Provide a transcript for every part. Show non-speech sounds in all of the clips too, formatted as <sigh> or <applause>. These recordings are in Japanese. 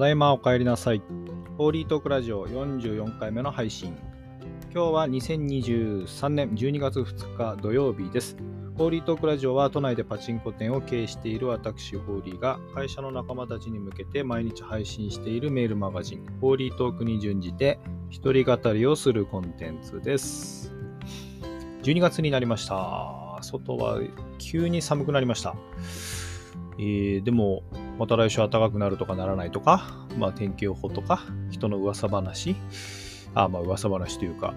ただいまお帰りなさい。ホーリートークラジオ44回目の配信。今日は2023年12月2日土曜日です。ホーリートークラジオは都内でパチンコ店を経営している私、ホーリーが会社の仲間たちに向けて毎日配信しているメールマガジン、ホーリートークに準じて一人語りをするコンテンツです。12月になりました。外は急に寒くなりました。えー、でも、また来週暖かくなるとかならないとか、まあ、天気予報とか、人の噂話、あ、まあ、噂話というか、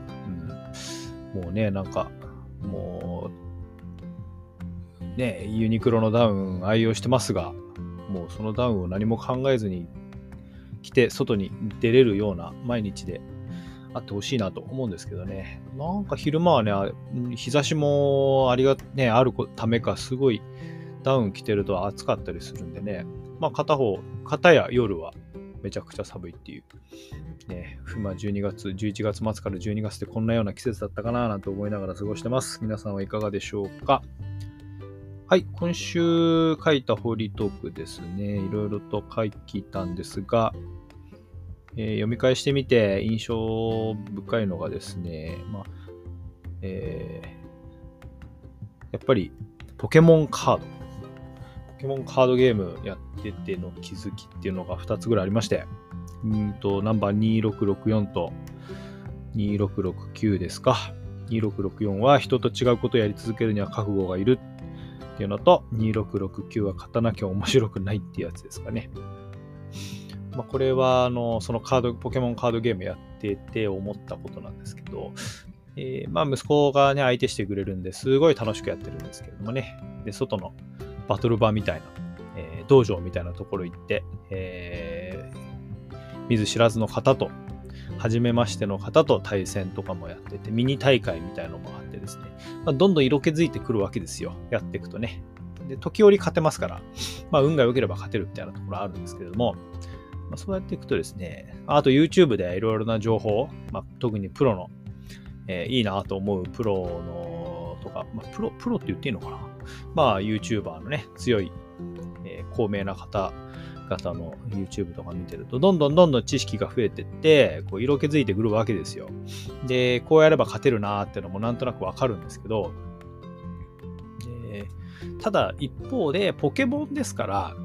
うん、もうね、なんか、もう、ね、ユニクロのダウン愛用してますが、もうそのダウンを何も考えずに着て外に出れるような毎日であってほしいなと思うんですけどね。なんか昼間はね、日差しもありが、ね、あるためか、すごいダウン着てると暑かったりするんでね、まあ、片方、片や夜はめちゃくちゃ寒いっていう。ね、まあ、12月、11月末から12月ってこんなような季節だったかななんて思いながら過ごしてます。皆さんはいかがでしょうか？はい、今週書いたホーリートークですね。いろいろと書いたんですが、えー、読み返してみて印象深いのがですね、まあえー、やっぱりポケモンカード。ケモンカードゲームやってての気づきっていうのが2つぐらいありまして、うんと、ナンバー2664と2669ですか。2664は人と違うことをやり続けるには覚悟がいるっていうのと、2669は勝たなきゃ面白くないっていうやつですかね。まあ、これは、あの、そのカード、ポケモンカードゲームやってて思ったことなんですけど、えー、まあ息子がね、相手してくれるんですごい楽しくやってるんですけれどもね。で、外のバトル場みたいな、えー、道場みたいなところ行って、えー、見ず知らずの方と、初めましての方と対戦とかもやってて、ミニ大会みたいのもあってですね、まあ、どんどん色気づいてくるわけですよ。やっていくとね。で、時折勝てますから、まあ、運が良ければ勝てるみたいなところあるんですけれども、まあ、そうやっていくとですね、あと YouTube でいろいろな情報、まあ、特にプロの、えー、いいなと思うプロの、まあ、プロ、プロって言っていいのかな？まあ、YouTuber のね、強い、えー、高名な方々の YouTube とか見てると、どんどんどんどん知識が増えてって、こう色気づいてくるわけですよ。で、こうやれば勝てるなーってのもなんとなくわかるんですけど、ただ一方でポケモンですから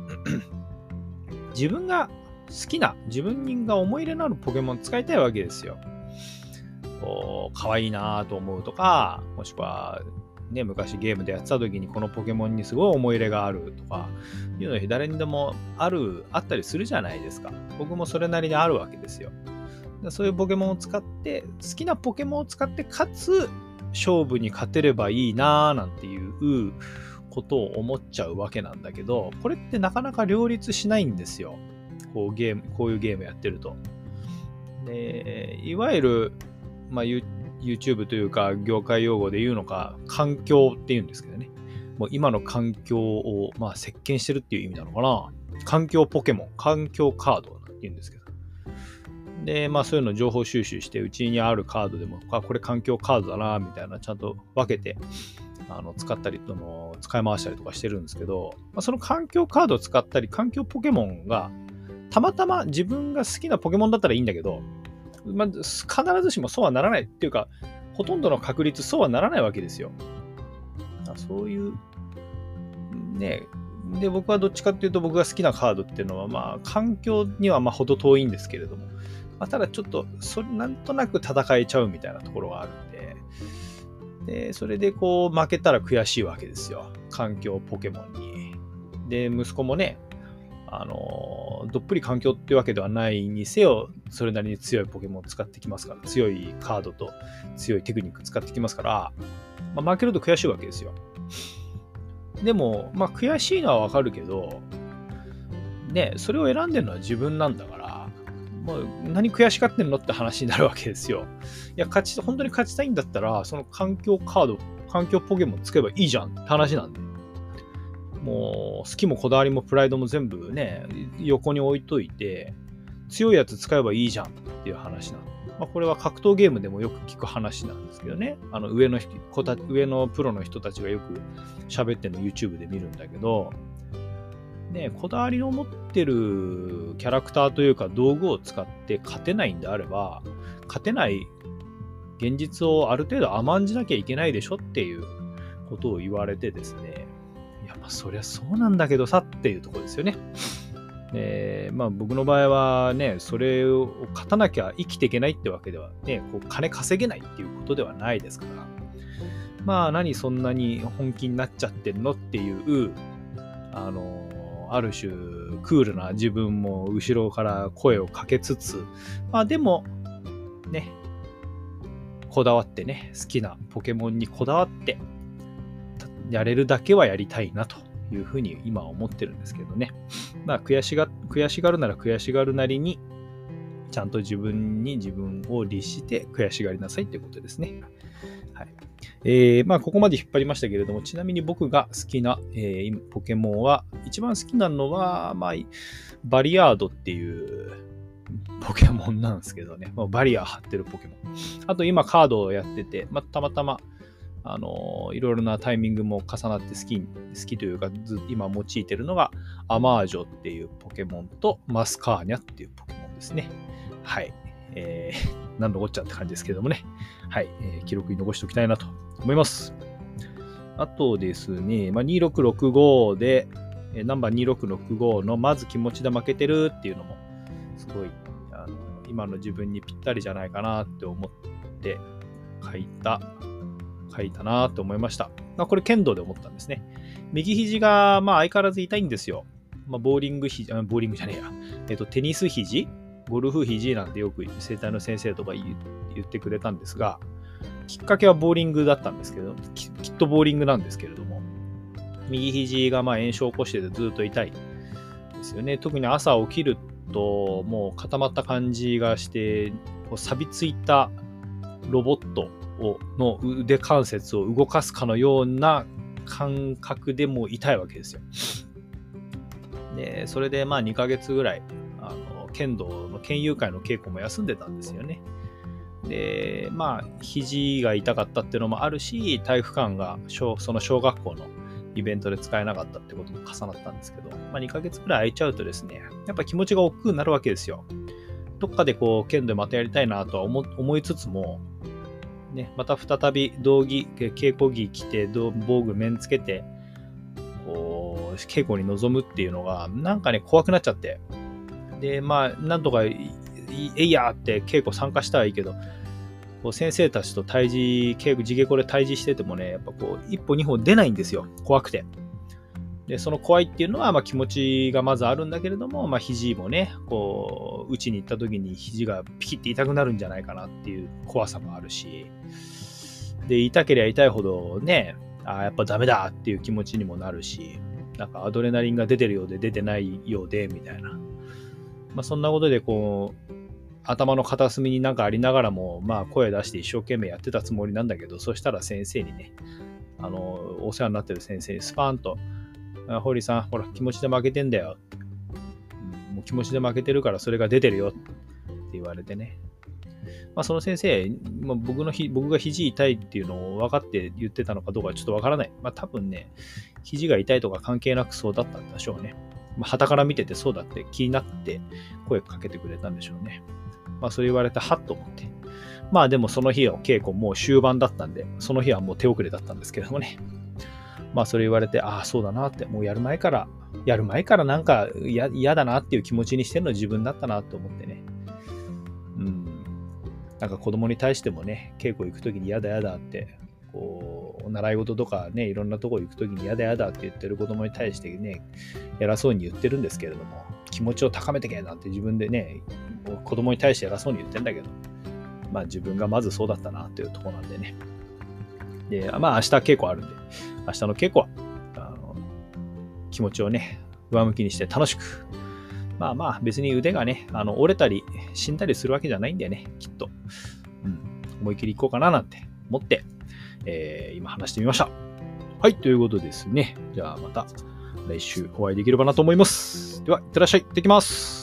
<clears throat> 自分が好きな自分が思い入れのあるポケモン使いたいわけですよ。こう可愛いなと思うとかもしくはね、昔ゲームでやってた時にこのポケモンにすごい思い入れがあるとかいうのは誰にでもある、あったりするじゃないですか。僕もそれなりにあるわけですよ。そういうポケモンを使って、好きなポケモンを使って、かつ勝負に勝てればいいなーなんていうことを思っちゃうわけなんだけど、これってなかなか両立しないんですよ。こうゲーム、こういうゲームやってると。で、いわゆる、まあ、言っ YouTube というか業界用語で言うのか、環境って言うんですけどね。もう今の環境を、まあ、席巻してるっていう意味なのかな。環境ポケモン、環境カードって言うんですけど。で、まあそういうの情報収集して、うちにあるカードでも、あ、これ環境カードだな、みたいな、ちゃんと分けて、あの使ったりとの、使い回したりとかしてるんですけど、まあ、その環境カードを使ったり、環境ポケモンが、たまたま自分が好きなポケモンだったらいいんだけど、まあ、必ずしもそうはならないっていうか、ほとんどの確率そうはならないわけですよ。そういう、ね、で、僕はどっちかっていうと僕が好きなカードっていうのは、まあ、環境にはまあ程遠いんですけれども、まあ、ただちょっと、それなんとなく戦えちゃうみたいなところがあるんで、で、それでこう負けたら悔しいわけですよ。環境ポケモンに。で、息子もね、あの、どっぷり環境ってわけではないにせよ、それなりに強いポケモンを使ってきますから、強いカードと強いテクニック使ってきますから、まあ、負けると悔しいわけですよ。でも、まあ、悔しいのはわかるけど、ね、それを選んでるのは自分なんだから、もう何悔しがってんのって話になるわけですよ。いや、勝ち、本当に勝ちたいんだったら、その環境カード、環境ポケモンつけばいいじゃんって話なんで。もう好きもこだわりもプライドも全部ね、横に置いといて、強いやつ使えばいいじゃんっていう話なの。まあ、これは格闘ゲームでもよく聞く話なんですけどね。あの上の人上のプロの人たちがよく喋ってるの YouTube で見るんだけど、ね、こだわりの持ってるキャラクターというか道具を使って勝てないんであれば、勝てない現実をある程度甘んじなきゃいけないでしょっていうことを言われてですね、あそりゃそうなんだけどさっていうとこですよね。えー、まあ僕の場合はね、それを勝たなきゃ生きていけないってわけではね、こう金稼げないっていうことではないですから、まあ何そんなに本気になっちゃってんのっていう、あのある種クールな自分も後ろから声をかけつつ、まあでも、ね、こだわってね、好きなポケモンにこだわって、やれるだけはやりたいなというふうに今は思ってるんですけどね。まあ悔しが、悔しがるなら悔しがるなりに、ちゃんと自分に自分を律して悔しがりなさいということですね。はい。えー、まあ、ここまで引っ張りましたけれども、ちなみに僕が好きな、えー、ポケモンは、一番好きなのは、まあ、バリアードっていうポケモンなんですけどね。ま、バリアー張ってるポケモン。あと今カードをやってて、まあ、たまたま、あの、いろいろなタイミングも重なって好き、好きというか、今用いてるのが、アマージョっていうポケモンと、マスカーニャっていうポケモンですね。はい。えー、<laughs> 何のこっちゃって感じですけどもね。はい。えー、記録に残しておきたいなと思います。あとですね、まあ、2665で、えー、ナンバー2665のまず気持ちで負けてるっていうのも、すごい、あの今の自分にぴったりじゃないかなって思って書いた、書いたなと思いました。まあ、これ剣道で思ったんですね。右肘が、まあ、相変わらず痛いんですよ。まあ、ボーリング肘、ボーリングじゃねえや。えっ、と、テニス肘ゴルフ肘なんてよく生体の先生とか言ってくれたんですが、きっかけはボーリングだったんですけど、きっとボーリングなんですけれども、右肘がま炎症を起こしててずっと痛いですよね。特に朝起きるともう固まった感じがして、こう錆びついたロボットをの腕関節を動かすかのような感覚でも痛いわけですよ。で、それでまあ2ヶ月ぐらい、あの、剣道の剣友会の稽古も休んでたんですよね。で、まあ、肘が痛かったっていうのもあるし、体育館がその小学校のイベントで使えなかったってことも重なったんですけど、まあ、2ヶ月くらい空いちゃうとですね、やっぱ気持ちが億劫になるわけですよ。どっかでこう、剣でまたやりたいなとは思いつつも、ね、また再び道着、稽古着着て、防具面つけて、こう、稽古に臨むっていうのが、なんかね、怖くなっちゃって。で、まあ、なんとか、えいやって稽古参加したらいいけど、こう先生たちと対峙、稽古、地稽古で対峙しててもね、やっぱこう、一歩二歩出ないんですよ。怖くて。で、その怖いっていうのは、まあ気持ちがまずあるんだけれども、まあ肘もね、こう、打ちに行った時に肘がピキッて痛くなるんじゃないかなっていう怖さもあるし、で、痛ければ痛いほどね、あやっぱダメだっていう気持ちにもなるし、なんかアドレナリンが出てるようで出てないようで、みたいな。まあそんなことでこう、頭の片隅になんかありながらも、まあ声出して一生懸命やってたつもりなんだけど、そしたら先生にね、あの、お世話になってる先生にスパーンと、堀さん、ほら、気持ちで負けてんだよ。うん、もう気持ちで負けてるからそれが出てるよって言われてね。まあ、その先生、まあ、僕のひ僕が肘痛いっていうのを分かって言ってたのかどうかちょっと分からない。まあ、多分ね、肘が痛いとか関係なくそうだったんでしょうね。まあ、旗から見ててそうだって気になって声かけてくれたんでしょうね。まあそう言われてはっと思って。まあでもその日の稽古もう終盤だったんで、その日はもう手遅れだったんですけどもね。まあそれ言われて、ああ、そうだなって、もうやる前から、やる前からなんか嫌だなっていう気持ちにしてるの自分だったなと思ってね。うん。なんか子供に対してもね、稽古行くときに嫌だ嫌だって、こう、習い事とかね、いろんなとこ行くときに嫌だ嫌だって言ってる子供に対してね、偉そうに言ってるんですけれども、気持ちを高めてけなんて自分でね、子供に対して偉そうに言ってんだけど、まあ自分がまずそうだったなっていうとこなんでね。で、まあ明日稽古あるんで、明日の稽古は、あの気持ちをね、上向きにして楽しく。まあまあ別に腕がね、あの折れたり死んだりするわけじゃないんだよね、きっと。うん、思い切りいこうかななんて思って、えー、今話してみました。はい、ということですね。じゃあまた来週お会いできればなと思います。では、いってらっしゃい。行ってきます。